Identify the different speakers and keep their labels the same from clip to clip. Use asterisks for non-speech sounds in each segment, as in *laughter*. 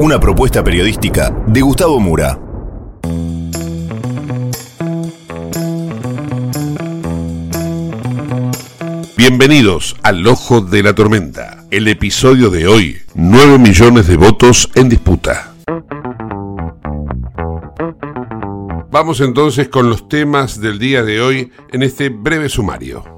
Speaker 1: Una propuesta periodística de Gustavo Mura. Bienvenidos al Ojo de la Tormenta. El episodio de hoy, 9 millones de votos en disputa. Vamos entonces con los temas del día de hoy en este breve sumario.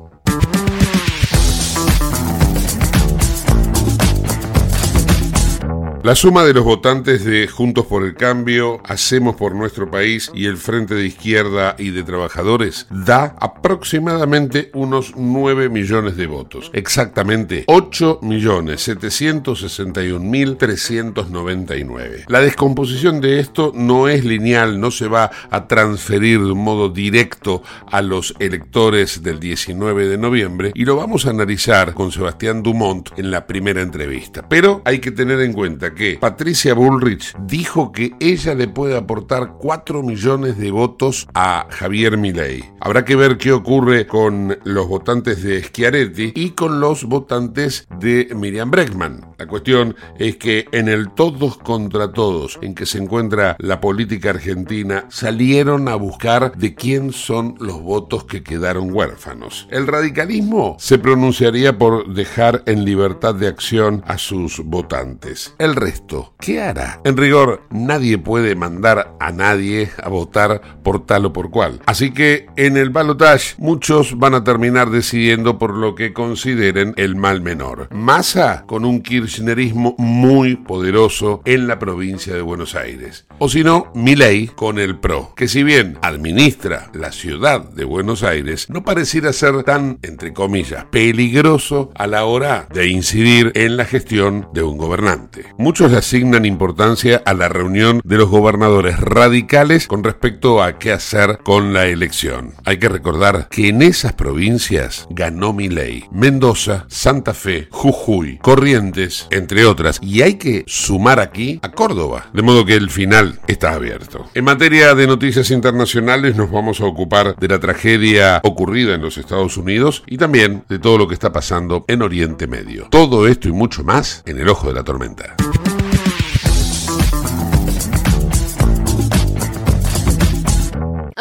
Speaker 1: La suma de los votantes de Juntos por el Cambio, Hacemos por nuestro país y el Frente de Izquierda y de Trabajadores da aproximadamente unos 9 millones de votos. Exactamente 8 millones 761 mil 399. La descomposición de esto no es lineal, no se va a transferir de un modo directo a los electores del 19 de noviembre y lo vamos a analizar con Sebastián Dumont en la primera entrevista. Pero hay que tener en cuenta que Patricia Bullrich dijo que ella le puede aportar 4 millones de votos a Javier Milei. Habrá que ver qué ocurre con los votantes de Schiaretti y con los votantes de Miriam Bregman. La cuestión es que en el todos contra todos en que se encuentra la política argentina salieron a buscar de quién son los votos que quedaron huérfanos. El radicalismo se pronunciaría por dejar en libertad de acción a sus votantes. Resto, ¿qué hará? En rigor, nadie puede mandar a nadie a votar por tal o por cual. Así que en el balotage muchos van a terminar decidiendo por lo que consideren el mal menor. Massa con un kirchnerismo muy poderoso en la provincia de Buenos Aires. O si no, Milei con el PRO, que si bien administra la ciudad de Buenos Aires, no pareciera ser tan, entre comillas, peligroso a la hora de incidir en la gestión de un gobernante. Muchos le asignan importancia a la reunión de los gobernadores radicales con respecto a qué hacer con la elección. Hay que recordar que en esas provincias ganó Milei. Mendoza, Santa Fe, Jujuy, Corrientes, entre otras. Y hay que sumar aquí a Córdoba. De modo que el final está abierto. En materia de noticias internacionales nos vamos a ocupar de la tragedia ocurrida en los Estados Unidos y también de todo lo que está pasando en Oriente Medio. Todo esto y mucho más en el ojo de la tormenta.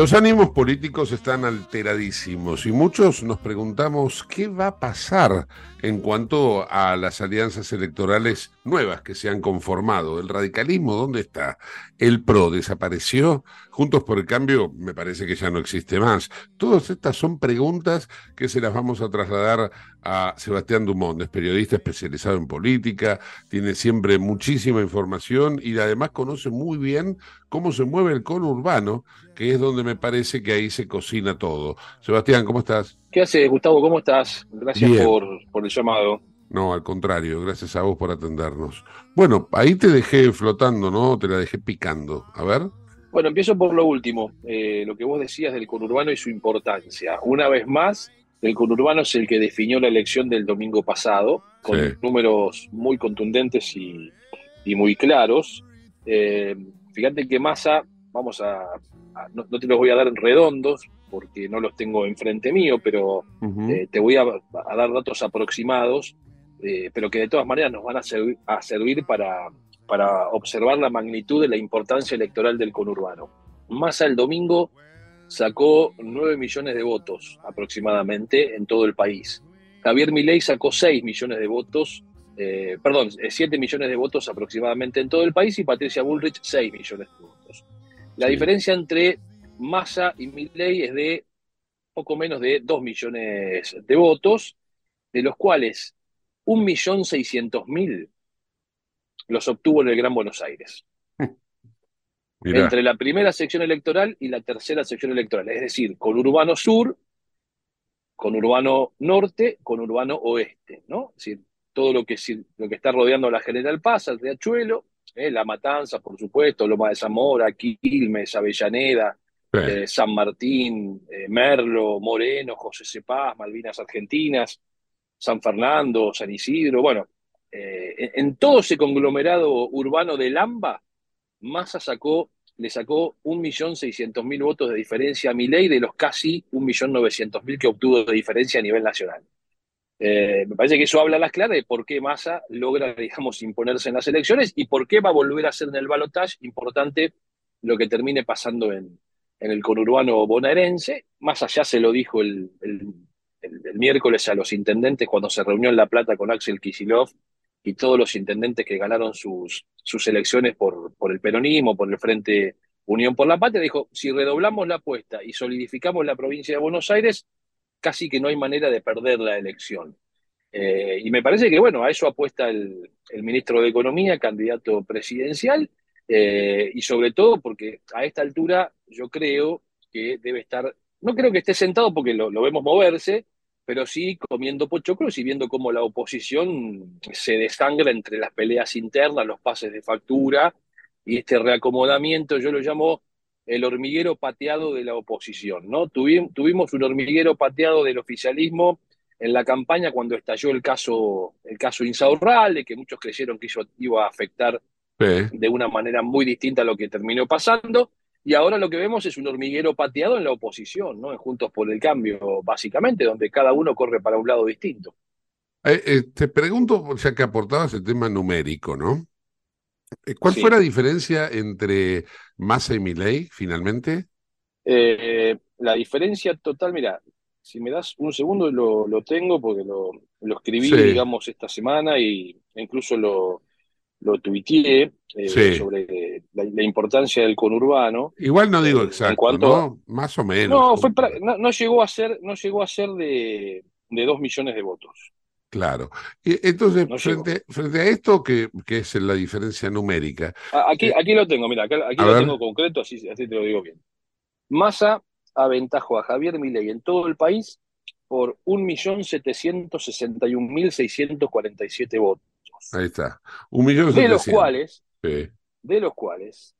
Speaker 1: Los ánimos políticos están alteradísimos y muchos nos preguntamos qué va a pasar en cuanto a las alianzas electorales nuevas que se han conformado. ¿El radicalismo dónde está? ¿El PRO desapareció? Juntos por el Cambio me parece que ya no existe más. Todas estas son preguntas que se las vamos a trasladar a Sebastián Dumont, es periodista especializado en política, tiene siempre muchísima información y además conoce muy bien cómo se mueve el urbano, que es donde me parece que ahí se cocina todo. Sebastián, ¿cómo estás?
Speaker 2: ¿Qué hace, Gustavo? ¿Cómo estás? Gracias por, por el llamado.
Speaker 1: No, al contrario, gracias a vos por atendernos. Bueno, ahí te dejé flotando, ¿no? Te la dejé picando. A ver.
Speaker 2: Bueno, empiezo por lo último, eh, lo que vos decías del conurbano y su importancia. Una vez más, el conurbano es el que definió la elección del domingo pasado, con números muy contundentes y, muy claros. Eh, fíjate que Massa, vamos a, no, te los voy a dar redondos porque no los tengo enfrente mío, pero eh, te voy a, dar datos aproximados eh, pero que de todas maneras nos van a servir, a servir para, para observar la magnitud de la importancia electoral del conurbano. Massa el domingo sacó 9 millones de votos aproximadamente en todo el país. Javier Milei sacó 6 millones de votos, eh, perdón, 7 millones de votos aproximadamente en todo el país y Patricia Bullrich 6 millones de votos. La diferencia entre Massa y Milei es de poco menos de 2 millones de votos, de los cuales 1.600.000 los obtuvo en el Gran Buenos Aires. *laughs* Entre la primera sección electoral y la tercera sección electoral, es decir, con Urbano Sur, con Urbano Norte, con Urbano Oeste, ¿no? Es decir, todo lo que, lo que está rodeando la General Paz, el Riachuelo, eh, La Matanza, por supuesto, Loma de Zamora, Quilmes, Avellaneda, eh, San Martín, eh, Merlo, Moreno, José Cepaz, Malvinas Argentinas, San Fernando, San Isidro, bueno, en, todo ese conglomerado urbano de Lamba, Massa sacó, le sacó 1.600.000 votos de diferencia a Milei de los casi 1.900.000 que obtuvo de diferencia a nivel nacional. Eh, me parece que eso habla a las claras de por qué Massa logra, *laughs* digamos, imponerse en las elecciones y por qué va a volver a ser en el balotaje importante lo que termine pasando en, el conurbano bonaerense. Más allá se lo dijo el el, miércoles a los intendentes cuando se reunió en La Plata con Axel Kisilov y todos los intendentes que ganaron sus, sus elecciones por, por el peronismo, por el Frente Unión por la Patria, dijo, si redoblamos la apuesta y solidificamos la provincia de Buenos Aires, casi que no hay manera de perder la elección. Eh, y me parece que, bueno, a eso apuesta el, ministro de Economía, candidato presidencial, eh, y sobre todo porque a esta altura yo creo que debe estar no creo que esté sentado porque lo, vemos moverse, pero sí comiendo pochoclos y viendo cómo la oposición se desangra entre las peleas internas, los pases de factura y este reacomodamiento, yo lo llamo el hormiguero pateado de la oposición, ¿no? Tuvimos un hormiguero pateado del oficialismo en la campaña cuando estalló el caso, el caso Insaurralde, que muchos creyeron que eso iba a afectar de una manera muy distinta a lo que terminó pasando. Y ahora lo que vemos es un hormiguero pateado en la oposición, ¿no? En Juntos por el Cambio, básicamente, donde cada uno corre para un lado distinto.
Speaker 1: Eh, eh, te pregunto, ya que aportabas el tema numérico, ¿no? Eh, ¿Cuál fue la diferencia entre Massa y Milei, finalmente?
Speaker 2: la diferencia total, mira, si me das un segundo lo, lo tengo porque lo, lo escribí, digamos, esta semana y incluso lo, lo tuiteé eh, sobre la, importancia del conurbano.
Speaker 1: Igual no digo eh, exacto, ¿no? Más o menos.
Speaker 2: No, fue no, llegó a ser, no llegó a ser de, de dos millones de votos.
Speaker 1: Claro. Entonces, frente, frente, a esto, ¿qué, es la diferencia numérica?
Speaker 2: Aquí, eh, aquí lo tengo, mira, aquí, lo tengo concreto, así, así te lo digo bien. Massa aventajó a Javier Milei en todo el país por 1.761.647 votos.
Speaker 1: Ahí está. Un millón
Speaker 2: de los cuales, de los cuales,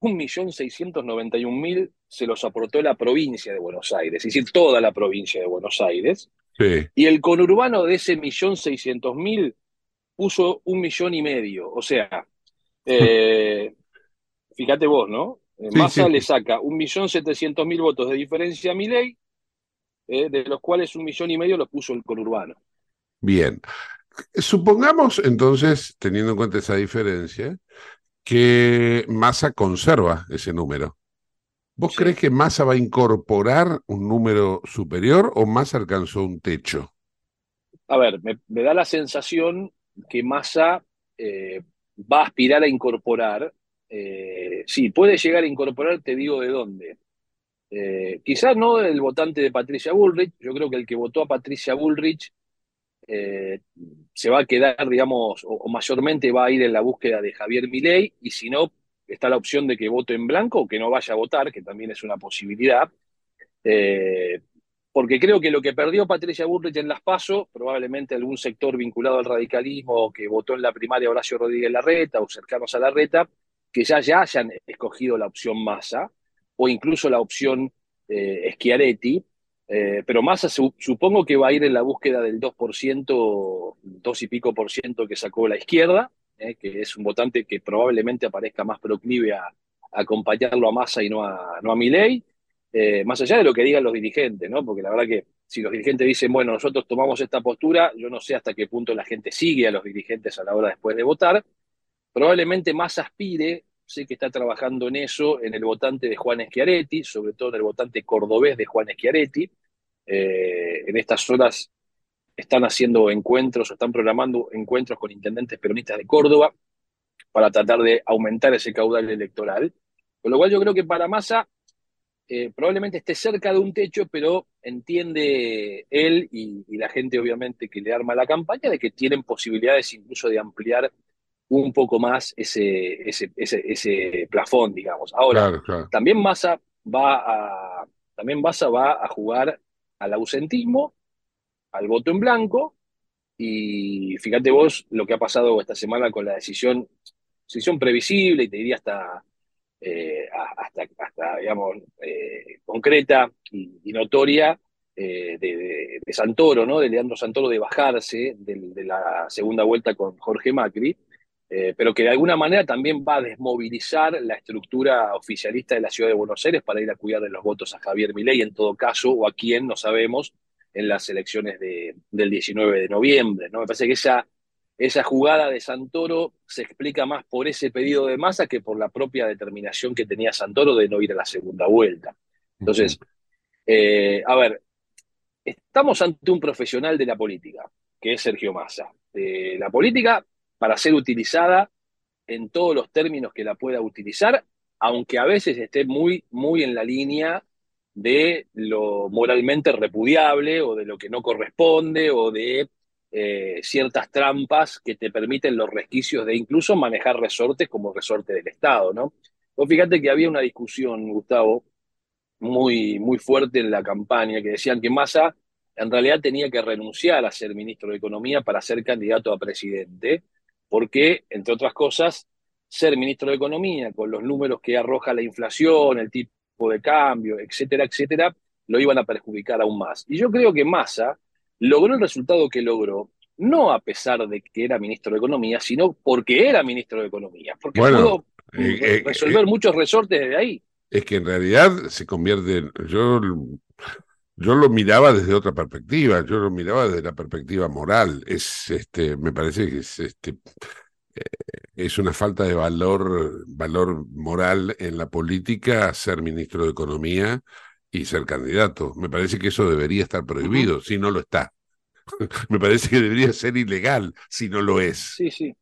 Speaker 2: un millón seiscientos noventa y un mil se los aportó la provincia de Buenos Aires, es decir, toda la provincia de Buenos Aires. Y el conurbano de ese millón seiscientos mil puso un millón y medio. O sea, *laughs* eh, fíjate vos, ¿no? Eh, Massa le saca un millón setecientos mil votos de diferencia a mi ley, eh, de los cuales un millón y medio lo puso el conurbano.
Speaker 1: Bien. Supongamos entonces, teniendo en cuenta esa diferencia, que Massa conserva ese número. ¿Vos crees que Massa va a incorporar un número superior o Massa alcanzó un techo?
Speaker 2: A ver, me, da la sensación que Massa eh, va a aspirar a incorporar, eh, sí, puede llegar a incorporar, te digo de dónde. Eh, quizás no el votante de Patricia Bullrich, yo creo que el que votó a Patricia Bullrich eh, se va a quedar, digamos, o, mayormente va a ir en la búsqueda de Javier Milei, y si no, está la opción de que vote en blanco o que no vaya a votar, que también es una posibilidad. Eh, porque creo que lo que perdió Patricia Bullrich en las PASO, probablemente algún sector vinculado al radicalismo que votó en la primaria Horacio Rodríguez Larreta o cercanos a Larreta, que ya, ya hayan escogido la opción Massa o incluso la opción eh, Schiaretti, eh, pero Massa supongo que va a ir en la búsqueda del 2%, 2 y pico por ciento que sacó la izquierda, eh, que es un votante que probablemente aparezca más proclive a, acompañarlo a Massa y no a, no a Milei, eh, más allá de lo que digan los dirigentes, ¿no? Porque la verdad que si los dirigentes dicen, bueno, nosotros tomamos esta postura, yo no sé hasta qué punto la gente sigue a los dirigentes a la hora después de votar, probablemente Massa aspire sé que está trabajando en eso, en el votante de Juan Schiaretti, sobre todo en el votante cordobés de Juan Schiaretti. Eh, en estas horas están haciendo encuentros o están programando encuentros con intendentes peronistas de Córdoba para tratar de aumentar ese caudal electoral. Con lo cual yo creo que para Massa eh, probablemente esté cerca de un techo, pero entiende él y, y, la gente obviamente que le arma la campaña de que tienen posibilidades incluso de ampliar un poco más ese, ese, ese, plafón, digamos. Ahora, también Massa va a, también Massa va a jugar al ausentismo, al voto en blanco, y fíjate vos lo que ha pasado esta semana con la decisión, decisión previsible y te diría hasta, eh, hasta, hasta, digamos, eh, concreta y, notoria eh, de, Santoro, ¿no? De Leandro Santoro de bajarse de la segunda vuelta con Jorge Macri. Pero que de alguna manera también va a desmovilizar la estructura oficialista de la ciudad de Buenos Aires para ir a cuidar de los votos a Javier Milei en todo caso, o a quien no sabemos, en las elecciones de, del 19 de noviembre. ¿no? Me parece que esa, esa jugada de Santoro se explica más por ese pedido de masa que por la propia determinación que tenía Santoro de no ir a la segunda vuelta. Entonces, eh, a ver, estamos ante un profesional de la política, que es Sergio Massa. De la política para ser utilizada en todos los términos que la pueda utilizar, aunque a veces esté muy, muy en la línea de lo moralmente repudiable o de lo que no corresponde o de eh, ciertas trampas que te permiten los resquicios de incluso manejar resortes como resorte del Estado, ¿no? Vos fíjate que había una discusión, Gustavo, muy, muy fuerte en la campaña, que decían que Massa en realidad tenía que renunciar a ser ministro de Economía para ser candidato a presidente, porque, entre otras cosas, ser ministro de Economía, con los números que arroja la inflación, el tipo de cambio, etcétera, etcétera, lo iban a perjudicar aún más. Y yo creo que Massa logró el resultado que logró, no a pesar de que era ministro de Economía, sino porque era ministro de Economía, porque pudo eh, eh, resolver eh, muchos resortes desde ahí.
Speaker 1: Es que en realidad se convierte, en, yo yo lo miraba desde otra perspectiva, yo lo miraba desde la perspectiva moral. Es, este, me parece que es, este, eh, es una falta de valor, valor moral en la política ser ministro de Economía y ser candidato. Me parece que eso debería estar prohibido, si no lo está. *laughs* me parece que debería ser ilegal si no lo es.
Speaker 2: Sí, sí.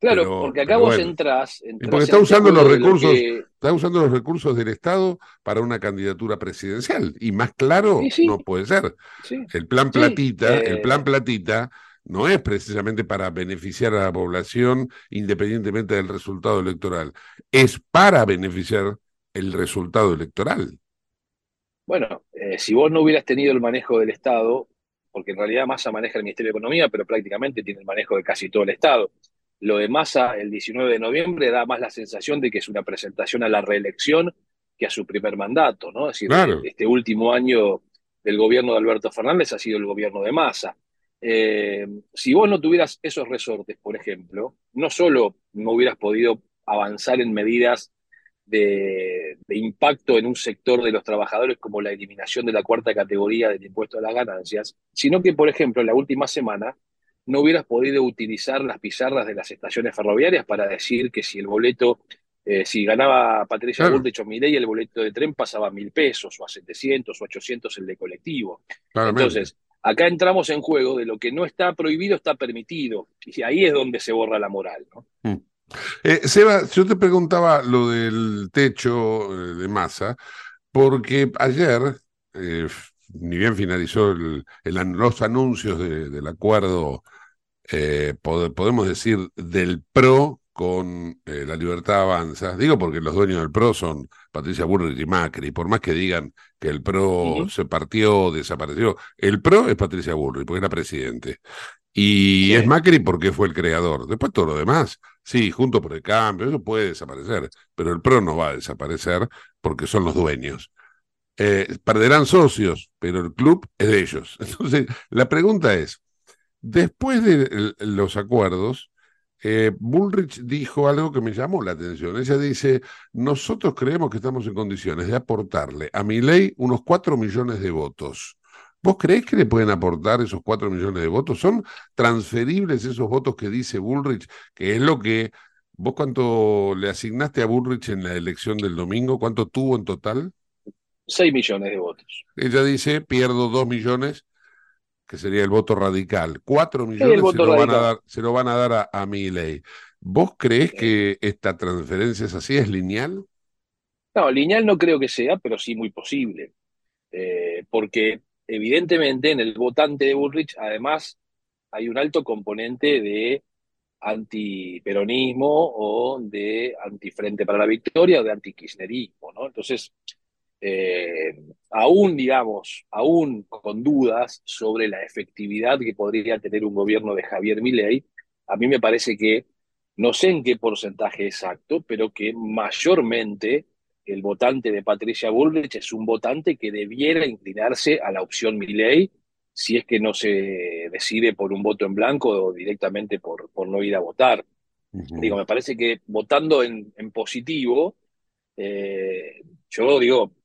Speaker 2: Claro, porque acá vos entrás,
Speaker 1: Porque está usando los recursos, está usando los recursos del Estado para una candidatura presidencial. Y más claro no puede ser. El plan platita, el plan eh, platita no es precisamente para beneficiar a la población independientemente del resultado electoral. Es para beneficiar el resultado electoral.
Speaker 2: Bueno, eh, si vos no hubieras tenido el manejo del Estado, porque en realidad Massa maneja el Ministerio de Economía, pero prácticamente tiene el manejo de casi todo el Estado. Lo de Massa el 19 de noviembre da más la sensación de que es una presentación a la reelección que a su primer mandato, ¿no? Es decir, este último año del gobierno de Alberto Fernández ha sido el gobierno de Massa. Eh, si vos no tuvieras esos resortes, por ejemplo, no solo no hubieras podido avanzar en medidas de, de, impacto en un sector de los trabajadores como la eliminación de la cuarta categoría del impuesto a las ganancias, sino que, por ejemplo, en la última semana no hubieras podido utilizar las pizarras de las estaciones ferroviarias para decir que si el boleto, eh, si ganaba Patricia claro. Bullrich o Milei, el boleto de tren pasaba a mil pesos, o a 700, o 800 el de colectivo. Entonces, acá entramos en juego de lo que no está prohibido está permitido, y ahí es donde se borra la moral. ¿no? Mm.
Speaker 1: Eh, Seba, yo te preguntaba lo del techo eh, de masa, porque ayer, eh, ni bien finalizó los anuncios del acuerdo, podemos decir, del PRO con la libertad avanza. Digo porque los dueños del PRO son Patricia Burrich y Macri, por más que digan que el PRO se partió, desapareció, el PRO es Patricia Burrich, porque era presidente. Y es Macri porque fue el creador. Después todo lo demás, sí, junto por el cambio, eso puede desaparecer, pero el PRO no va a desaparecer porque son los dueños. Eh, perderán socios, pero el club es de ellos. *laughs* Entonces, la pregunta es, después de los acuerdos, eh, Bullrich dijo algo que me llamó la atención. Ella dice, nosotros creemos que estamos en condiciones de aportarle a mi ley unos cuatro millones de votos. ¿Vos creés que le pueden aportar esos cuatro millones de votos? ¿Son transferibles esos votos que dice Bullrich, que es lo que vos cuánto le asignaste a Bullrich en la elección del domingo? ¿Cuánto tuvo en total?
Speaker 2: Seis millones de votos.
Speaker 1: Ella dice, pierdo dos millones, que sería el voto radical. Cuatro millones se, lo van a dar, se, lo van a dar, a, mi ley. ¿Vos creés que esta transferencia es así? ¿Es lineal?
Speaker 2: No, lineal no creo que sea, pero sí muy posible. Eh, porque evidentemente en el votante de Bullrich, además, hay un alto componente de antiperonismo o de antifrente para la victoria o de antikirchnerismo, ¿no? Entonces, eh, aún, digamos, aún con dudas sobre la efectividad que podría tener un gobierno de Javier Milei, a mí me parece que, no sé en qué porcentaje exacto, pero que mayormente el votante de Patricia Bullrich es un votante que debiera inclinarse a la opción Milley si es que no se decide por un voto en blanco o directamente por, por no ir a votar. Digo, me parece que votando en, positivo, eh, yo digo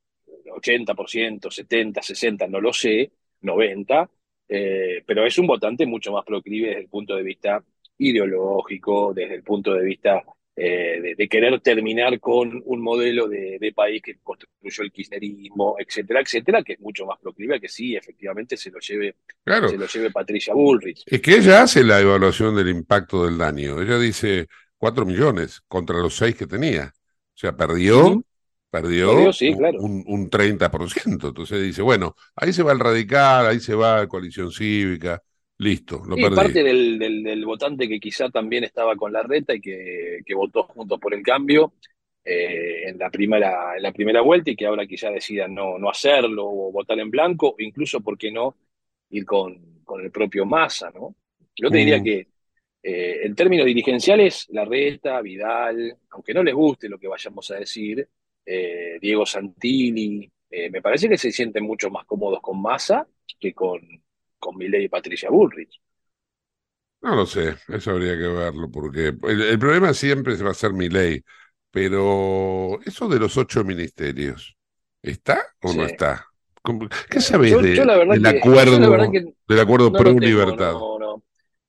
Speaker 2: 80%, 70, 60, no lo sé, 90, eh, pero es un votante mucho más proclive desde el punto de vista ideológico, desde el punto de vista eh, de, querer terminar con un modelo de, país que construyó el kirchnerismo, etcétera, etcétera, que es mucho más proclive a que sí, efectivamente, se lo lleve, se lo lleve Patricia Bullrich.
Speaker 1: Es que ella hace la evaluación del impacto del daño. Ella dice 4 millones contra los 6 que tenía. O sea, perdió, perdió, un, un 30%. Entonces dice, bueno, ahí se va el radical, ahí se va la coalición cívica. Listo, lo
Speaker 2: sí, parte del, del, votante que quizá también estaba con la reta y que, que votó juntos por el cambio eh, en, la primera, en la primera vuelta y que ahora quizá decida no, no hacerlo o votar en blanco, incluso, ¿por qué no?, ir con, con el propio Massa, ¿no? Yo te diría mm. que eh, en términos dirigenciales, la reta, Vidal, aunque no les guste lo que vayamos a decir, eh, Diego Santilli, me parece que se sienten mucho más cómodos con Massa que con con Milei y Patricia Bullrich.
Speaker 1: No lo sé, eso habría que verlo, porque el, problema siempre va a ser Milei, pero eso de los ocho ministerios, ¿está o no está? ¿Qué sabes del acuerdo, del acuerdo pro libertad?
Speaker 2: No,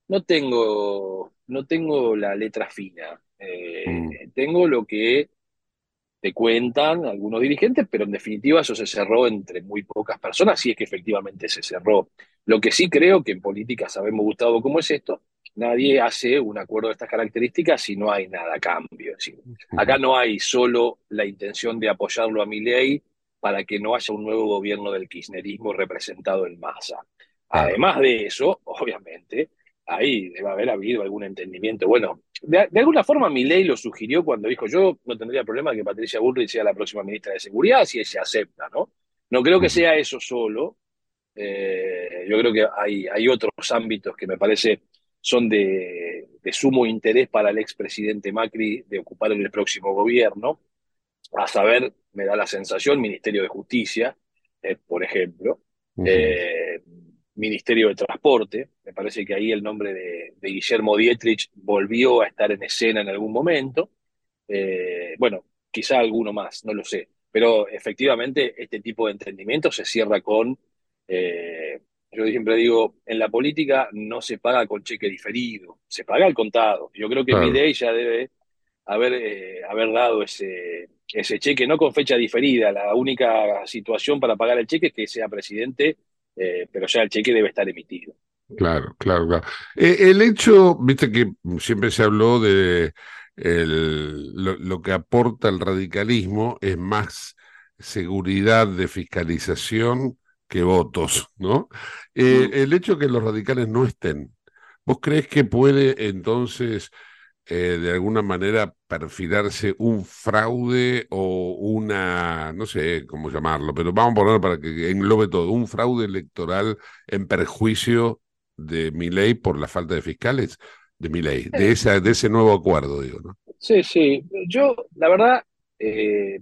Speaker 2: no, tengo, no tengo la letra fina. Eh, mm. Tengo lo que te cuentan algunos dirigentes, pero en definitiva eso se cerró entre muy pocas personas, y es que efectivamente se cerró. Lo que sí creo que en política sabemos, Gustavo, cómo es esto, nadie hace un acuerdo de estas características si no hay nada a cambio. acá no hay solo la intención de apoyarlo a mi ley para que no haya un nuevo gobierno del kirchnerismo representado en masa. Además de eso, obviamente, ahí debe haber habido algún entendimiento. Bueno, de, alguna forma mi ley lo sugirió cuando dijo yo no tendría problema que Patricia Bullrich sea la próxima ministra de Seguridad si ella acepta, ¿no? No creo que sea eso solo. Eh, yo creo que hay, hay otros ámbitos que me parece son de, sumo interés para el expresidente Macri de ocupar en el próximo gobierno. A saber, me da la sensación, Ministerio de Justicia, eh, por ejemplo. Ministerio de Transporte. Me parece que ahí el nombre de, Guillermo Dietrich volvió a estar en escena en algún momento. Eh, bueno, quizá alguno más, no lo sé. Pero efectivamente este tipo de entendimiento se cierra con, eh, yo siempre digo, en la política no se paga con cheque diferido, se paga al contado. Yo creo que mi ley ya debe haber, eh, haber dado ese, ese cheque, no con fecha diferida. La única situación para pagar el cheque es que sea presidente eh, pero ya el cheque debe estar emitido.
Speaker 1: Claro, claro, claro. Eh, el hecho, viste que siempre se habló de el, lo, que aporta el radicalismo es más seguridad de fiscalización que votos, ¿no? Eh, el hecho de que los radicales no estén, ¿vos crees que puede entonces eh, de alguna manera perfilarse un fraude o una, no sé cómo llamarlo, pero vamos a ponerlo para que englobe todo, un fraude electoral en perjuicio de mi ley por la falta de fiscales de mi ley, de, esa, de ese nuevo acuerdo, digo, ¿no?
Speaker 2: Sí, sí. Yo, la verdad, eh,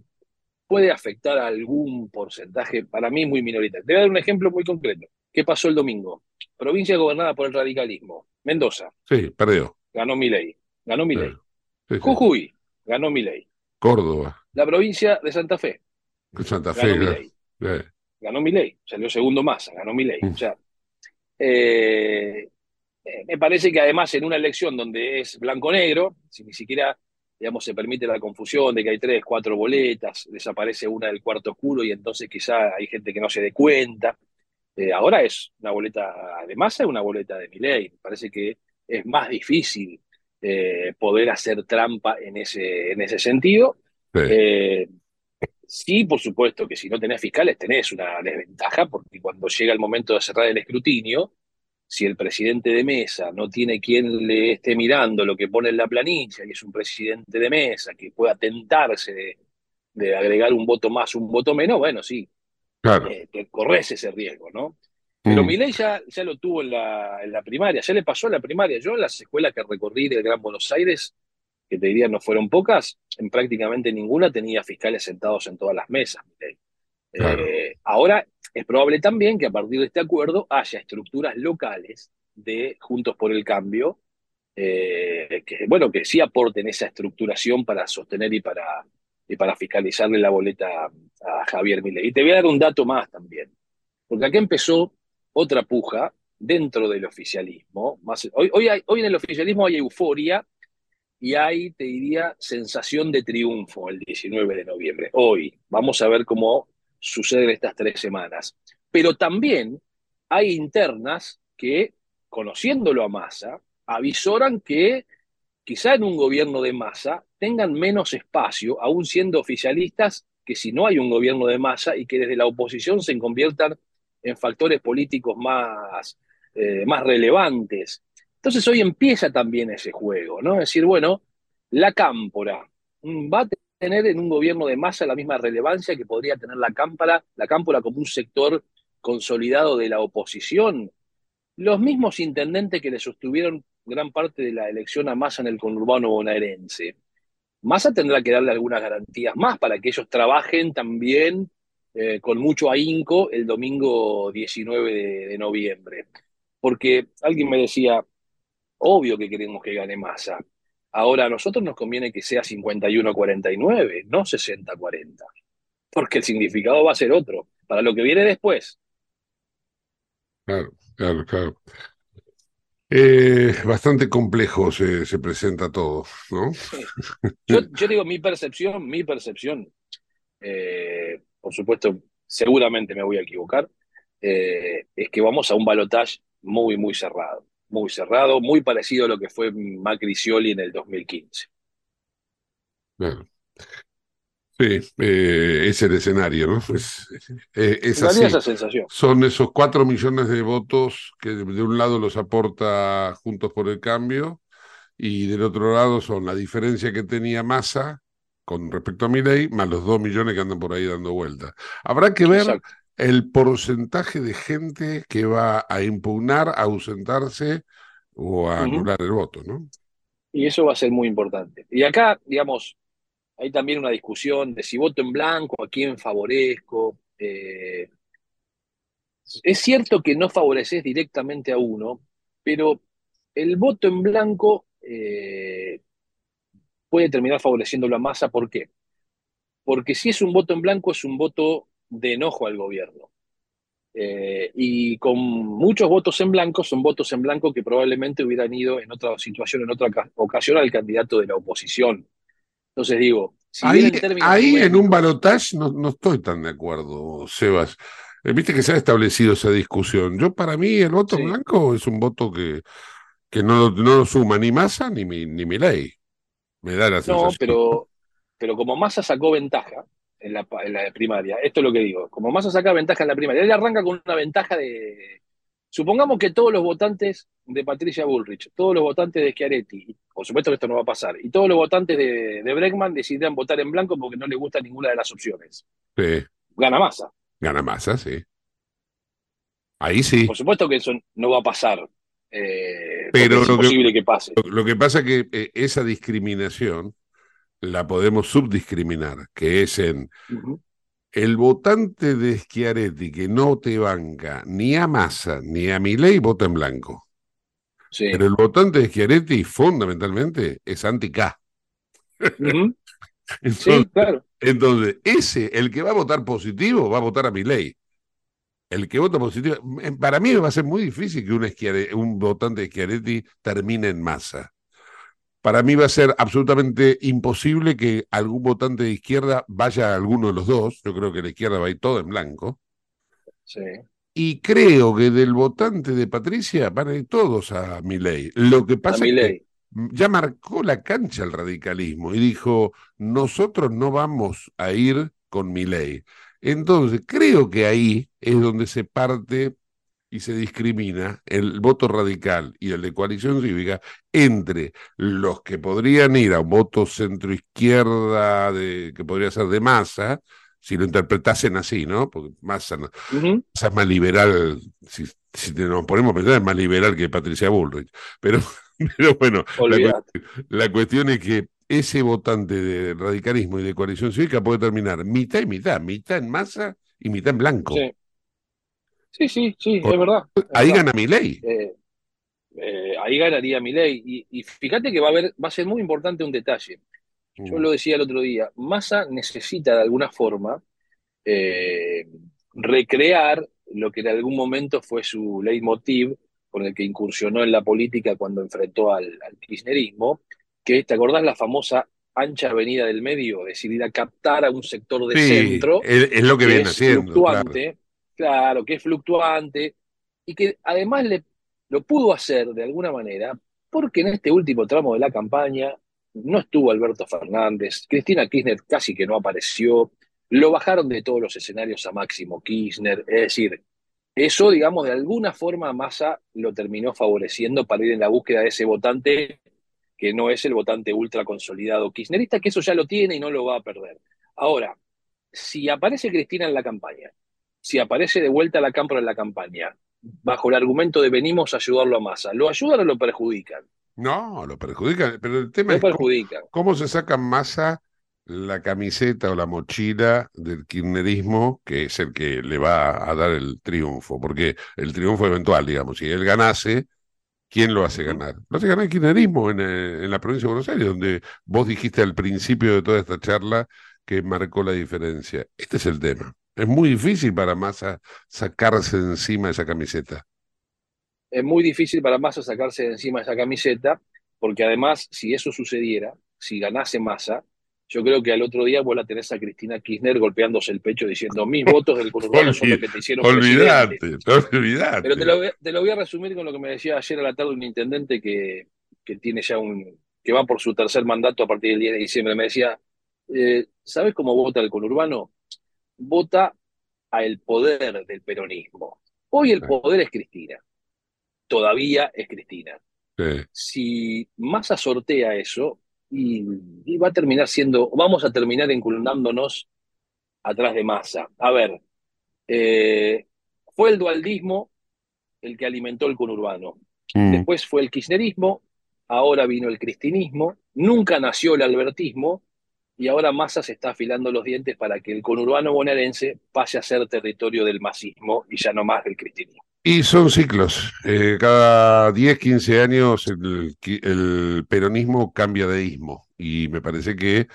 Speaker 2: puede afectar a algún porcentaje, para mí muy minoritario. Te voy a dar un ejemplo muy concreto. ¿Qué pasó el domingo? Provincia gobernada por el radicalismo. Mendoza.
Speaker 1: Sí, perdió.
Speaker 2: Ganó mi ley. Ganó mi ley. Jujuy. Ganó mi ley.
Speaker 1: Córdoba.
Speaker 2: La provincia de Santa Fe.
Speaker 1: Santa Fe. Ganó
Speaker 2: mi Ganó mi ley. Salió segundo más. Ganó mi ley. Mm. O sea, eh, eh, me parece que además en una elección donde es blanco-negro, si ni siquiera digamos, se permite la confusión de que hay tres, cuatro boletas, desaparece una del cuarto oscuro y entonces quizá hay gente que no se dé cuenta. Eh, ahora es una boleta de masa una boleta de ley. Me parece que es más difícil eh, poder hacer trampa en ese, en ese sentido. sí, por supuesto que si no tenés fiscales tenés una desventaja, porque cuando llega el momento de cerrar el escrutinio, si el presidente de mesa no tiene quien le esté mirando lo que pone en la planilla y es un presidente de mesa que pueda tentarse de, agregar un voto más, un voto menos, bueno, sí, claro. Eh, corres ese riesgo, ¿no? Pero mm. mi ley ya, ya lo tuvo en la, en la primaria, ya le pasó en la primaria. Yo en las escuelas que recorrí del Gran Buenos Aires, que te diría no fueron pocas, en prácticamente ninguna tenía fiscales sentados en todas las mesas, eh, ahora es probable también que a partir de este acuerdo haya estructuras locales de Juntos por el Cambio, eh, que, bueno, que sí aporten esa estructuración para sostener y para, y para fiscalizarle la boleta a Javier Milei. Y te voy a dar un dato más también, porque acá empezó otra puja dentro del oficialismo. Más, hoy, hoy, hoy en el oficialismo hay euforia y hay, te diría, sensación de triunfo el 19 de noviembre. Hoy vamos a ver cómo sucede estas tres semanas. Pero también hay internas que, conociéndolo a Massa, avisoran que quizá en un gobierno de masa tengan menos espacio, aún siendo oficialistas, que si no hay un gobierno de masa y que desde la oposición se conviertan en factores políticos más, eh, más relevantes. Entonces hoy empieza también ese juego, ¿no? Es decir, bueno, la cámpora mm, va a tener en un gobierno de masa la misma relevancia que podría tener la cámpora, la cámpora como un sector consolidado de la oposición. Los mismos intendentes que le sostuvieron gran parte de la elección a Massa en el conurbano bonaerense. Massa tendrá que darle algunas garantías más para que ellos trabajen también eh, con mucho ahínco el domingo 19 de, noviembre. Porque alguien me decía, obvio que queremos que gane Massa, Ahora, a nosotros nos conviene que sea 51-49, no 60-40, porque el significado va a ser otro, para lo que viene después.
Speaker 1: Claro, claro, claro. Eh, bastante complejo se, se, presenta todo, ¿no?
Speaker 2: Yo, digo mi percepción, mi percepción, eh, por supuesto, seguramente me voy a equivocar, eh, es que vamos a un balotaje muy, muy cerrado muy cerrado, muy parecido a lo que fue Macri Scioli en el 2015.
Speaker 1: Sí, eh, es el escenario, ¿no? Es,
Speaker 2: eh, es así. esa sensación.
Speaker 1: Son esos cuatro millones de votos que de un lado los aporta Juntos por el Cambio y del otro lado son la diferencia que tenía Massa con respecto a mi ley, más los dos millones que andan por ahí dando vueltas. Habrá que ver el porcentaje de gente que va a impugnar, a ausentarse o a anular el voto, ¿no?
Speaker 2: Y eso va a ser muy importante. Y acá, digamos, hay también una discusión de si voto en blanco, a quién favorezco. Eh, es cierto que no favoreces directamente a uno, pero el voto en blanco eh, puede terminar favoreciendo a masa. ¿Por qué? Porque si es un voto en blanco, es un voto de enojo al gobierno. Eh, y con muchos votos en blanco, son votos en blanco que probablemente hubieran ido en otra situación, en otra ocasión, al candidato de la oposición. Entonces digo,
Speaker 1: si ahí, en, un balotaje no, estoy tan de acuerdo, Sebas. Eh, viste que se ha establecido esa discusión. Yo, para mí, el voto en blanco es un voto que, que no, no lo suma ni masa ni mi, ni mi ley. Me da la
Speaker 2: sensación. No, pero, pero como Massa sacó ventaja en la, en la primaria, esto es lo que digo, como Massa saca ventaja en la primaria, él arranca con una ventaja de... Supongamos que todos los votantes de Patricia Bullrich, todos los votantes de Schiaretti, por supuesto que esto no va a pasar, y todos los votantes de, de Bregman votar en blanco porque no les gusta ninguna de las opciones.
Speaker 1: Sí.
Speaker 2: Gana Massa.
Speaker 1: Gana Massa, sí. Ahí sí.
Speaker 2: Por supuesto que eso no va a pasar. Eh, Pero es imposible que, pase.
Speaker 1: Lo, que pasa es que eh, esa discriminación la podemos subdiscriminar, que es en el votante de Schiaretti que no te banca ni a Massa ni a Milei, vota en blanco. Sí. Pero el votante de Schiaretti fundamentalmente es anti-K. *laughs*
Speaker 2: sí, claro.
Speaker 1: Entonces, ese, el que va a votar positivo, va a votar a Milei el que vota positivo, eh, para mí va a ser muy difícil que un, un votante de Schiaretti termine en masa. Para mí va a ser absolutamente imposible que algún votante de izquierda vaya a alguno de los dos. Yo creo que la izquierda va a ir todo en blanco.
Speaker 2: Sí.
Speaker 1: Y creo que del votante de Patricia van a ir todos a Milei. Lo que pasa es que ya marcó la cancha el radicalismo y dijo, nosotros no vamos a ir con Milei. Entonces, creo que ahí es donde se parte y se discrimina el voto radical y el de coalición cívica entre los que podrían ir a un voto centro-izquierda que podría ser de masa, si lo interpretasen así, ¿no? Porque masa, es más liberal, si, nos ponemos a pensar, es más liberal que Patricia Bullrich. Pero, *laughs* pero bueno, la cuestión es que ese votante de radicalismo y de coalición cívica puede terminar mitad y mitad, mitad en masa y mitad en blanco.
Speaker 2: Sí, sí, sí, es verdad.
Speaker 1: ahí gana mi ley.
Speaker 2: Eh, eh, ahí ganaría mi ley. Y, fíjate que va a, haber, va a ser muy importante un detalle. Yo mm. lo decía el otro día, Massa necesita de alguna forma eh, recrear lo que en algún momento fue su leitmotiv con el que incursionó en la política cuando enfrentó al, al kirchnerismo, que, ¿te acordás la famosa ancha avenida del medio? Decidir a captar a un sector de centro.
Speaker 1: Es, lo que, viene haciendo.
Speaker 2: Fluctuante, claro. que es fluctuante y que además le, lo pudo hacer de alguna manera porque en este último tramo de la campaña no estuvo Alberto Fernández, Cristina Kirchner casi que no apareció, lo bajaron de todos los escenarios a Máximo Kirchner, es decir, eso, digamos, de alguna forma Massa lo terminó favoreciendo para ir en la búsqueda de ese votante que no es el votante ultra consolidado kirchnerista, que eso ya lo tiene y no lo va a perder. Ahora, si aparece Cristina en la campaña, si aparece de vuelta a la cámara en la campaña, bajo el argumento de venimos a ayudarlo a masa, ¿lo ayudan o lo perjudican?
Speaker 1: No, lo perjudican, pero el tema es cómo, se saca masa la camiseta o la mochila del kirchnerismo, que es el que le va a dar el triunfo, porque el triunfo eventual, digamos, si él ganase, ¿Quién lo hace ganar? Lo hace ganar el kirchnerismo eh, en, la provincia de Buenos Aires, donde vos dijiste al principio de toda esta charla que marcó la diferencia. Este es el tema. Es muy difícil para Massa sacarse de encima esa camiseta.
Speaker 2: Es muy difícil para Massa sacarse de encima esa camiseta, porque además, si eso sucediera, si ganase Massa, yo creo que al otro día vos la tenés a Cristina Kirchner golpeándose el pecho diciendo mis votos del conurbano son los que te hicieron
Speaker 1: olvidate, olvidate.
Speaker 2: Pero te lo, te lo, voy a resumir con lo que me decía ayer a la tarde un intendente que, que tiene ya un que va por su tercer mandato a partir del 10 de diciembre. Me decía, eh, ¿sabes cómo vota el conurbano? Vota al poder del peronismo. Hoy el poder es Cristina. Todavía es Cristina. Si Massa sortea eso, y, va a terminar siendo, vamos a terminar enculnándonos atrás de masa. A ver, eh, fue el dualdismo el que alimentó el conurbano. Mm. Después fue el kirchnerismo, ahora vino el cristinismo, nunca nació el albertismo y ahora Massa se está afilando los dientes para que el conurbano bonaerense pase a ser territorio del masismo y ya no más del cristinismo.
Speaker 1: Y son ciclos. Eh, cada 10, 15 años el, peronismo cambia de ismo. Y me parece que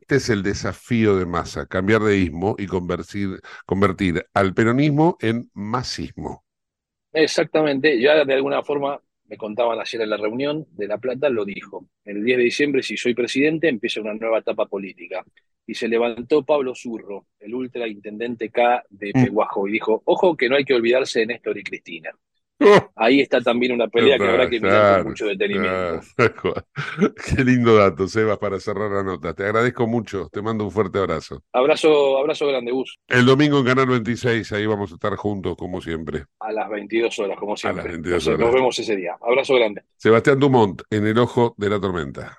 Speaker 1: este es el desafío de masa, cambiar de ismo y convertir, convertir al peronismo en masismo.
Speaker 2: Exactamente. Ya de alguna forma me contaban ayer en la reunión de La Plata, lo dijo. El 10 de diciembre, si soy presidente, empieza una nueva etapa política y se levantó Pablo Zurro, el ultraintendente K de mm. Peguajo, y dijo, ojo que no hay que olvidarse de Néstor y Cristina. *laughs* ahí está también una pelea que habrá que mirar con mucho detenimiento. *laughs*
Speaker 1: Qué lindo dato, Sebas, para cerrar la nota. Te agradezco mucho, te mando un fuerte abrazo.
Speaker 2: Abrazo, abrazo grande, Gus.
Speaker 1: El domingo en Canal 26, ahí vamos a estar juntos, como siempre.
Speaker 2: A las 22 horas, como siempre. A las 22 horas. Nos vemos ese día. Abrazo grande.
Speaker 1: Sebastián Dumont, en el ojo de la tormenta.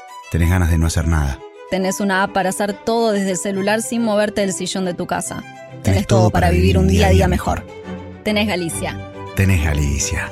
Speaker 3: Tenés ganas de no hacer nada.
Speaker 4: Tenés una app para hacer todo desde el celular sin moverte del sillón de tu casa. Tenés, todo para vivir un día a día mejor. Tenés Galicia.
Speaker 3: Tenés Galicia.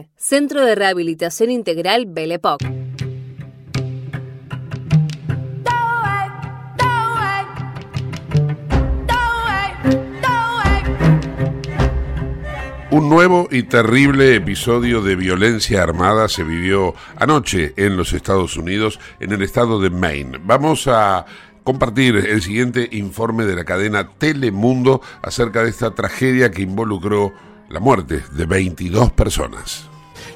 Speaker 5: Centro de Rehabilitación Integral Belepoc.
Speaker 1: Un nuevo y terrible episodio de violencia armada se vivió anoche en los Estados Unidos, en el estado de Maine. Vamos a compartir el siguiente informe de la cadena Telemundo acerca de esta tragedia que involucró la muerte de 22 personas.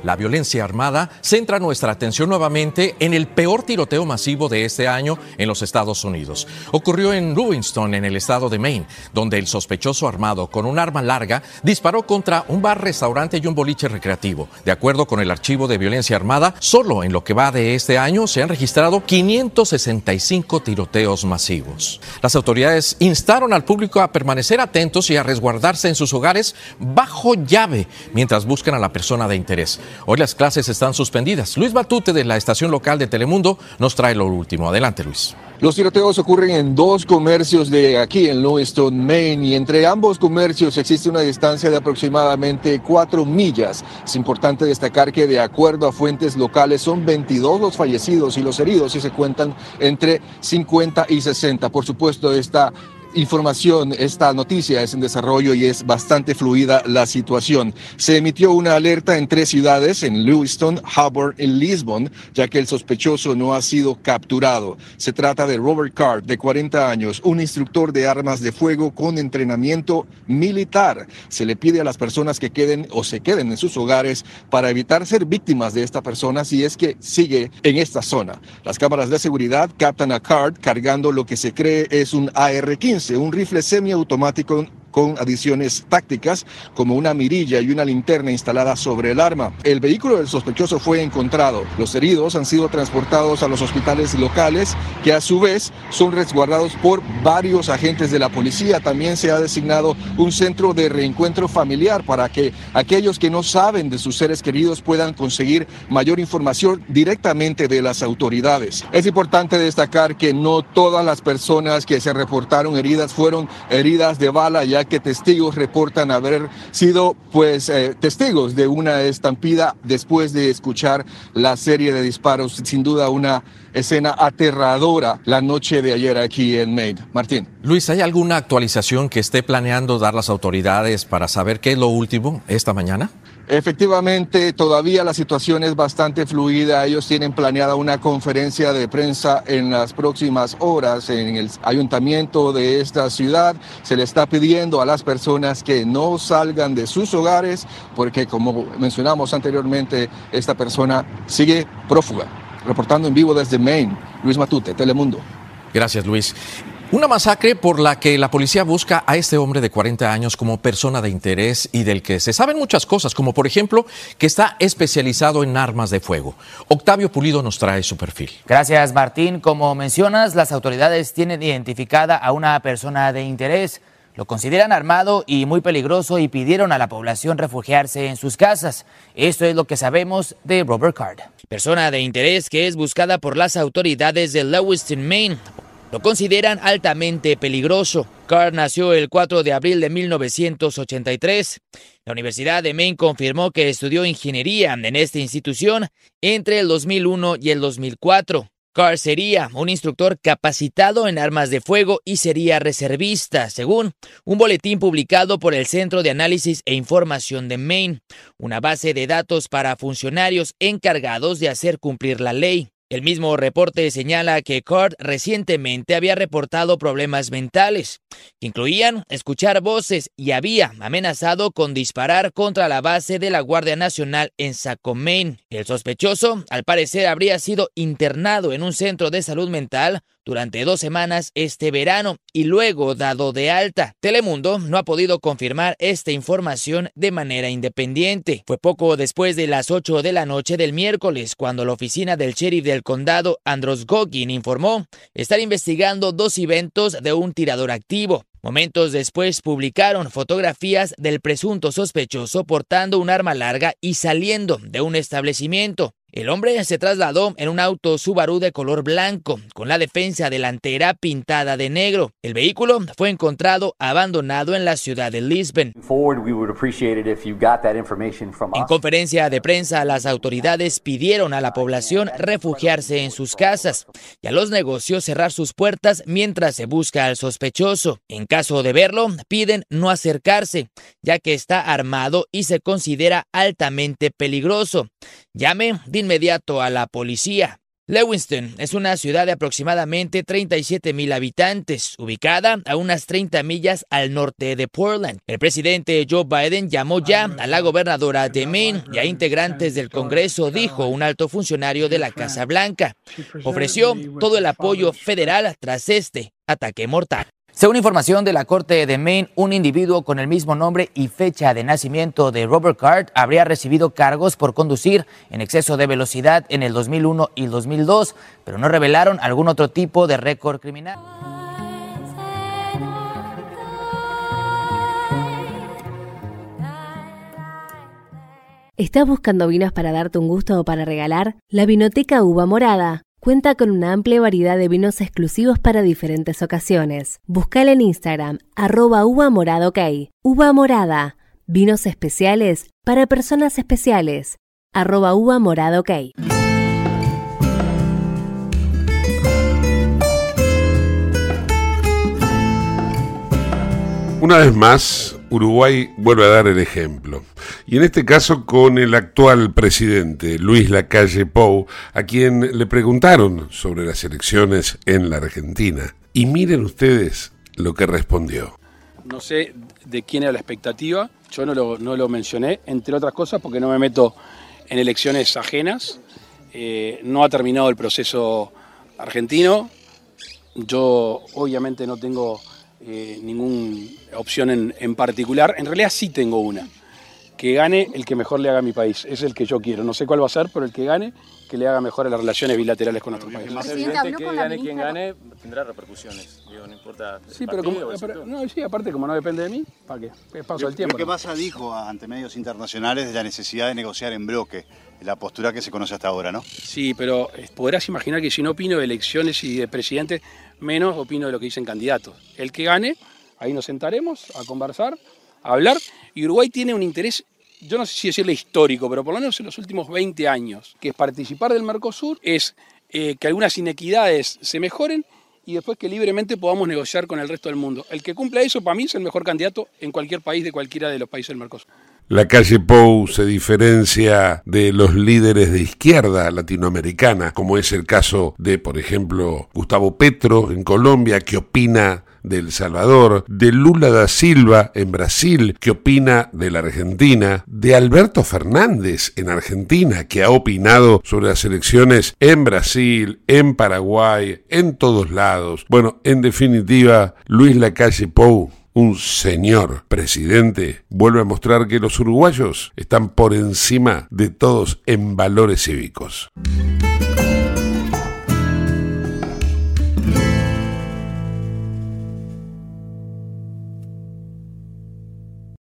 Speaker 6: La violencia armada centra nuestra atención nuevamente en el peor tiroteo masivo de este año en los Estados Unidos. Ocurrió en Lewiston, en el estado de Maine, donde el sospechoso armado con un arma larga disparó contra un bar, restaurante y un boliche recreativo. De acuerdo con el archivo de violencia armada, solo en lo que va de este año se han registrado 565 tiroteos masivos. Las autoridades instaron al público a permanecer atentos y a resguardarse en sus hogares bajo llave mientras buscan a la persona de interés. Hoy las clases están suspendidas. Luis Batute de la estación local de Telemundo nos trae lo último. Adelante, Luis.
Speaker 7: Los tiroteos ocurren en dos comercios de aquí en Lewiston, Maine, y entre ambos comercios existe una distancia de aproximadamente cuatro millas. Es importante destacar que de acuerdo a fuentes locales son 22 los fallecidos y los heridos y se cuentan entre 50 y 60. Por supuesto, esta información, esta noticia es en desarrollo y es bastante fluida la situación. Se emitió una alerta en tres ciudades, en Lewiston, Hubbard y Lisbon, ya que el sospechoso no ha sido capturado. Se trata de Robert Card, de 40 años, un instructor de armas de fuego con entrenamiento militar. Se le pide a las personas que queden o se queden en sus hogares para evitar ser víctimas de esta persona si es que sigue en esta zona. Las cámaras de seguridad captan a Card cargando lo que se cree es un AR-15 un rifle semiautomático con adiciones tácticas como una mirilla y una linterna instalada sobre el arma. El vehículo del sospechoso fue encontrado. Los heridos han sido transportados a los hospitales locales que a su vez son resguardados por varios agentes de la policía. También se ha designado un centro de reencuentro familiar para que aquellos que no saben de sus seres queridos puedan conseguir mayor información directamente de las autoridades. Es importante destacar que no todas las personas que se reportaron heridas fueron heridas de bala ya que testigos reportan haber sido pues eh, testigos de una estampida después de escuchar la serie de disparos. Sin duda una escena aterradora la noche de ayer aquí en Maine. Martín.
Speaker 6: Luis, ¿hay alguna actualización que esté planeando dar las autoridades para saber qué es lo último esta mañana?
Speaker 7: Efectivamente, todavía la situación es bastante fluida. Ellos tienen planeada una conferencia de prensa en las próximas horas en el ayuntamiento de esta ciudad. Se le está pidiendo a las personas que no salgan de sus hogares porque, como mencionamos anteriormente, esta persona sigue prófuga. Reportando en vivo desde Maine, Luis Matute, Telemundo.
Speaker 6: Gracias, Luis. Una masacre por la que la policía busca a este hombre de 40 años como persona de interés y del que se saben muchas cosas, como por ejemplo que está especializado en armas de fuego. Octavio Pulido nos trae su perfil.
Speaker 8: Gracias, Martín. Como mencionas, las autoridades tienen identificada a una persona de interés. Lo consideran armado y muy peligroso y pidieron a la población refugiarse en sus casas. Esto es lo que sabemos de Robert Card. Persona de interés que es buscada por las autoridades de Lewiston, Maine lo consideran altamente peligroso. Carr nació el 4 de abril de 1983. La Universidad de Maine confirmó que estudió ingeniería en esta institución entre el 2001 y el 2004. Carr sería un instructor capacitado en armas de fuego y sería reservista, según un boletín publicado por el Centro de Análisis e Información de Maine, una base de datos para funcionarios encargados de hacer cumplir la ley. El mismo reporte señala que Card recientemente había reportado problemas mentales, que incluían escuchar voces y había amenazado con disparar contra la base de la Guardia Nacional en Sacomane. El sospechoso, al parecer, habría sido internado en un centro de salud mental durante dos semanas este verano y luego dado de alta. Telemundo no ha podido confirmar esta información de manera independiente. Fue poco después de las 8 de la noche del miércoles cuando la oficina del sheriff del condado, Andros Gogin, informó estar investigando dos eventos de un tirador activo. Momentos después publicaron fotografías del presunto sospechoso portando un arma larga y saliendo de un establecimiento. El hombre se trasladó en un auto Subaru de color blanco, con la defensa delantera pintada de negro. El vehículo fue encontrado abandonado en la ciudad de Lisbon. En conferencia de prensa, las autoridades pidieron a la población refugiarse en sus casas y a los negocios cerrar sus puertas mientras se busca al sospechoso. En caso de verlo, piden no acercarse, ya que está armado y se considera altamente peligroso. Llame de inmediato a la policía. Lewiston es una ciudad de aproximadamente 37 mil habitantes, ubicada a unas 30 millas al norte de Portland. El presidente Joe Biden llamó ya a la gobernadora de Maine y a integrantes del Congreso, dijo un alto funcionario de la Casa Blanca. Ofreció todo el apoyo federal tras este ataque mortal. Según información de la Corte de Maine, un individuo con el mismo nombre y fecha de nacimiento de Robert Card habría recibido cargos por conducir en exceso de velocidad en el 2001 y el 2002, pero no revelaron algún otro tipo de récord criminal.
Speaker 5: ¿Estás buscando vinos para darte un gusto o para regalar? La Vinoteca Uva Morada Cuenta con una amplia variedad de vinos exclusivos para diferentes ocasiones. Búscala en Instagram, arroba uva morada. Uva morada, vinos especiales para personas especiales, arroba uva morada.
Speaker 1: Una vez más, Uruguay vuelve a dar el ejemplo. Y en este caso con el actual presidente, Luis Lacalle Pou, a quien le preguntaron sobre las elecciones en la Argentina. Y miren ustedes lo que respondió.
Speaker 9: No sé de quién era la expectativa, yo no lo, no lo mencioné, entre otras cosas porque no me meto en elecciones ajenas. Eh, no ha terminado el proceso argentino. Yo obviamente no tengo eh, ninguna opción en, particular. En realidad sí tengo una. Que gane el que mejor le haga a mi país. Es el que yo quiero. No sé cuál va a ser, pero el que gane, que le haga mejor a las relaciones bilaterales con otros países.
Speaker 10: Es evidente que gane quien gane, tendrá repercusiones. no importa.
Speaker 9: Sí, pero, no, sí, aparte, como no depende de mí, ¿para qué? Es paso del tiempo.
Speaker 11: ¿Qué pasa dijo ante medios internacionales de la necesidad de negociar en bloque la postura que se conoce hasta ahora, ¿no?
Speaker 9: Sí, pero eh, podrás imaginar que si no opino de elecciones y de presidente, menos opino de lo que dicen candidatos. El que gane, ahí nos sentaremos a conversar, a hablar. Y Uruguay tiene un interés, yo no sé si decirle histórico, pero por lo menos en los últimos 20 años, que es participar del Mercosur, es eh, que algunas inequidades se mejoren y después que libremente podamos negociar con el resto del mundo. El que cumpla eso, para mí, es el mejor candidato en cualquier país de cualquiera de los países del Mercosur.
Speaker 1: La calle Pou se diferencia de los líderes de izquierda latinoamericana, como es el caso de, por ejemplo, Gustavo Petro en Colombia, que opina de El Salvador, de Lula da Silva en Brasil, que opina de la Argentina, de Alberto Fernández en Argentina, que ha opinado sobre las elecciones en Brasil, en Paraguay, en todos lados. Bueno, en definitiva, Luis Lacalle Pou un señor presidente vuelve a mostrar que los uruguayos están por encima de todos en valores cívicos.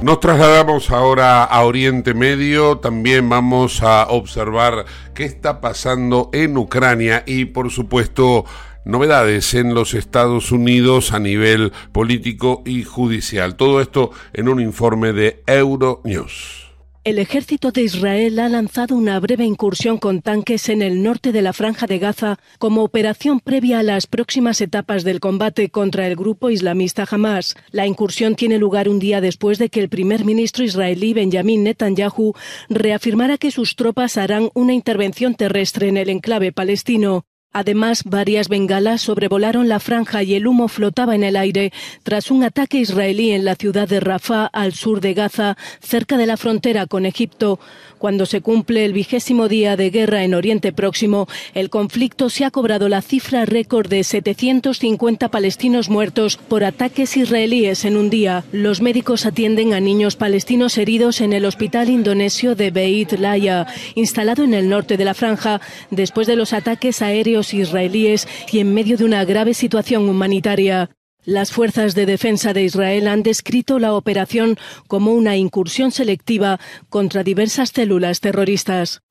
Speaker 1: Nos trasladamos ahora a Oriente Medio, también vamos a observar qué está pasando en Ucrania y por supuesto novedades en los Estados Unidos a nivel político y judicial. Todo esto en un informe de Euronews.
Speaker 12: El ejército de Israel ha lanzado una breve incursión con tanques en el norte de la franja de Gaza como operación previa a las próximas etapas del combate contra el grupo islamista Hamas. La incursión tiene lugar un día después de que el primer ministro israelí Benjamin Netanyahu reafirmara que sus tropas harán una intervención terrestre en el enclave palestino. Además, varias bengalas sobrevolaron la franja y el humo flotaba en el aire tras un ataque israelí en la ciudad de Rafah, al sur de Gaza, cerca de la frontera con Egipto. Cuando se cumple el vigésimo día de guerra en Oriente Próximo, el conflicto se ha cobrado la cifra récord de 750 palestinos muertos por ataques israelíes en un día. Los médicos atienden a niños palestinos heridos en el hospital indonesio de Beit Laya, instalado en el norte de la franja, después de los ataques aéreos israelíes y en medio de una grave situación humanitaria. Las fuerzas de defensa de Israel han descrito la operación como una incursión selectiva contra diversas células terroristas.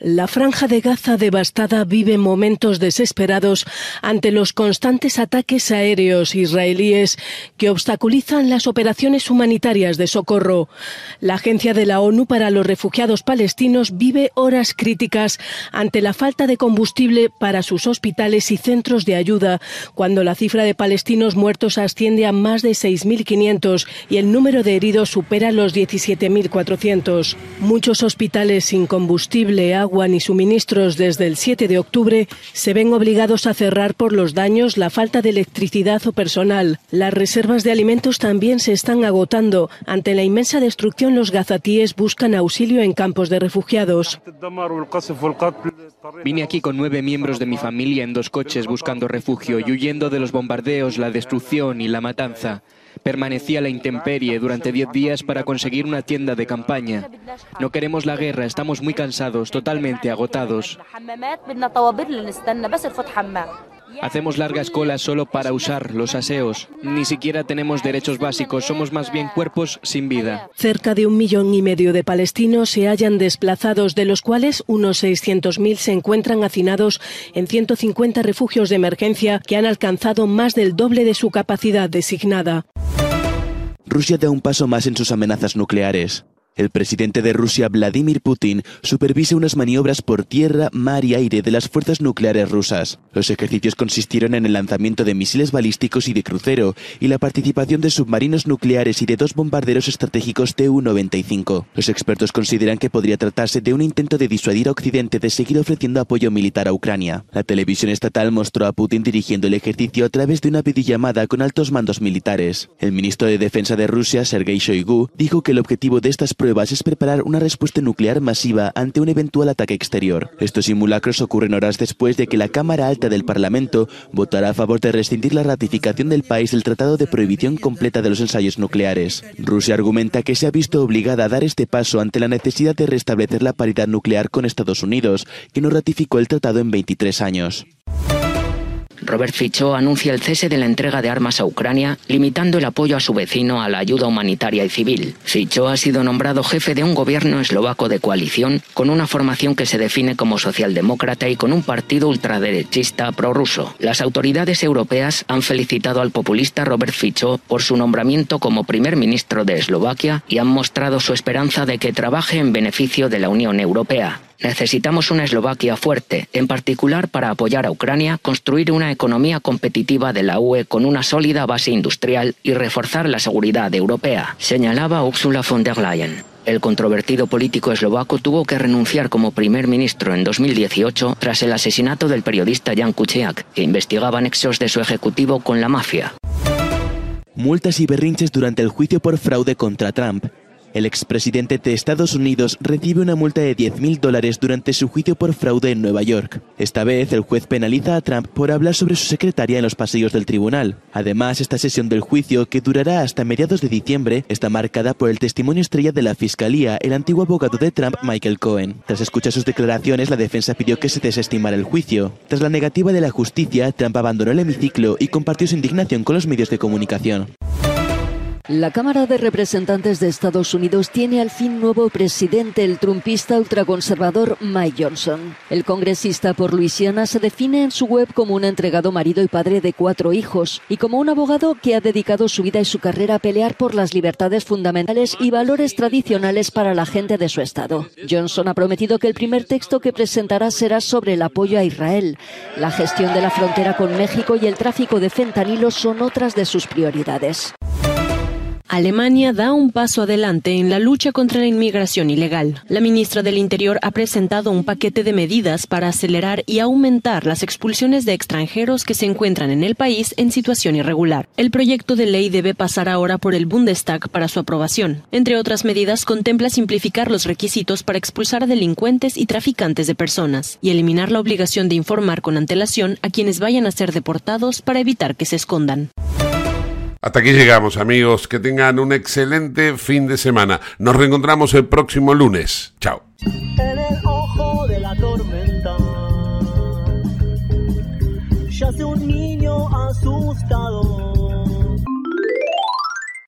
Speaker 12: La franja de Gaza devastada vive momentos desesperados ante los constantes ataques aéreos israelíes que obstaculizan las operaciones humanitarias de socorro. La Agencia de la ONU para los Refugiados Palestinos vive horas críticas ante la falta de combustible para sus hospitales y centros de ayuda, cuando la cifra de palestinos muertos asciende a más de 6.500 y el número de heridos supera los 17.400. Muchos hospitales sin combustible, agua ni suministros desde el 7 de octubre se ven obligados a cerrar por los daños, la falta de electricidad o personal. Las reservas de alimentos también se están agotando. Ante la inmensa destrucción, los gazatíes buscan auxilio en campos de refugiados.
Speaker 13: Vine aquí con nueve miembros de mi familia en dos coches buscando refugio y huyendo de los bombardeos, la destrucción y la matanza. Permanecí a la intemperie durante diez días para conseguir una tienda de campaña. No queremos la guerra, estamos muy cansados, totalmente agotados. Hacemos largas colas solo para usar los aseos. Ni siquiera tenemos derechos básicos, somos más bien cuerpos sin vida.
Speaker 12: Cerca de un millón y medio de palestinos se hallan desplazados, de los cuales unos 600.000 se encuentran hacinados en 150 refugios de emergencia que han alcanzado más del doble de su capacidad designada.
Speaker 14: Rusia da un paso más en sus amenazas nucleares. El presidente de Rusia, Vladimir Putin, supervisa unas maniobras por tierra, mar y aire de las fuerzas nucleares rusas. Los ejercicios consistieron en el lanzamiento de misiles balísticos y de crucero y la participación de submarinos nucleares y de dos bombarderos estratégicos Tu-95. Los expertos consideran que podría tratarse de un intento de disuadir a Occidente de seguir ofreciendo apoyo militar a Ucrania. La televisión estatal mostró a Putin dirigiendo el ejercicio a través de una videollamada con altos mandos militares. El ministro de Defensa de Rusia, Sergei Shoigu, dijo que el objetivo de estas pruebas es preparar una respuesta nuclear masiva ante un eventual ataque exterior. Estos simulacros ocurren horas después de que la Cámara Alta del Parlamento votara a favor de rescindir la ratificación del país del Tratado de Prohibición Completa de los Ensayos Nucleares. Rusia argumenta que se ha visto obligada a dar este paso ante la necesidad de restablecer la paridad nuclear con Estados Unidos, que no ratificó el tratado en 23 años.
Speaker 15: Robert Fico anuncia el cese de la entrega de armas a Ucrania, limitando el apoyo a su vecino a la ayuda humanitaria y civil. Fico ha sido nombrado jefe de un gobierno eslovaco de coalición con una formación que se define como socialdemócrata y con un partido ultraderechista prorruso. Las autoridades europeas han felicitado al populista Robert Fico por su nombramiento como primer ministro de Eslovaquia y han mostrado su esperanza de que trabaje en beneficio de la Unión Europea. Necesitamos una Eslovaquia fuerte, en particular para apoyar a Ucrania, construir una economía competitiva de la UE con una sólida base industrial y reforzar la seguridad europea, señalaba Ursula von der Leyen. El controvertido político eslovaco tuvo que renunciar como primer ministro en 2018 tras el asesinato del periodista Jan Kuciak, que investigaba nexos de su ejecutivo con la mafia.
Speaker 14: Multas y berrinches durante el juicio por fraude contra Trump. El expresidente de Estados Unidos recibe una multa de 10.000 dólares durante su juicio por fraude en Nueva York. Esta vez el juez penaliza a Trump por hablar sobre su secretaria en los pasillos del tribunal. Además, esta sesión del juicio, que durará hasta mediados de diciembre, está marcada por el testimonio estrella de la Fiscalía, el antiguo abogado de Trump, Michael Cohen. Tras escuchar sus declaraciones, la defensa pidió que se desestimara el juicio. Tras la negativa de la justicia, Trump abandonó el hemiciclo y compartió su indignación con los medios de comunicación.
Speaker 16: La Cámara de Representantes de Estados Unidos tiene al fin nuevo presidente, el trumpista ultraconservador Mike Johnson. El congresista por Luisiana se define en su web como un entregado marido y padre de cuatro hijos y como un abogado que ha dedicado su vida y su carrera a pelear por las libertades fundamentales y valores tradicionales para la gente de su estado. Johnson ha prometido que el primer texto que presentará será sobre el apoyo a Israel. La gestión de la frontera con México y el tráfico de fentanilo son otras de sus prioridades.
Speaker 17: Alemania da un paso adelante en la lucha contra la inmigración ilegal. La ministra del Interior ha presentado un paquete de medidas para acelerar y aumentar las expulsiones de extranjeros que se encuentran en el país en situación irregular. El proyecto de ley debe pasar ahora por el Bundestag para su aprobación. Entre otras medidas, contempla simplificar los requisitos para expulsar a delincuentes y traficantes de personas y eliminar la obligación de informar con antelación a quienes vayan a ser deportados para evitar que se escondan.
Speaker 1: Hasta aquí llegamos, amigos. Que tengan un excelente fin de semana. Nos reencontramos el próximo lunes. Chao.
Speaker 18: En el ojo de la tormenta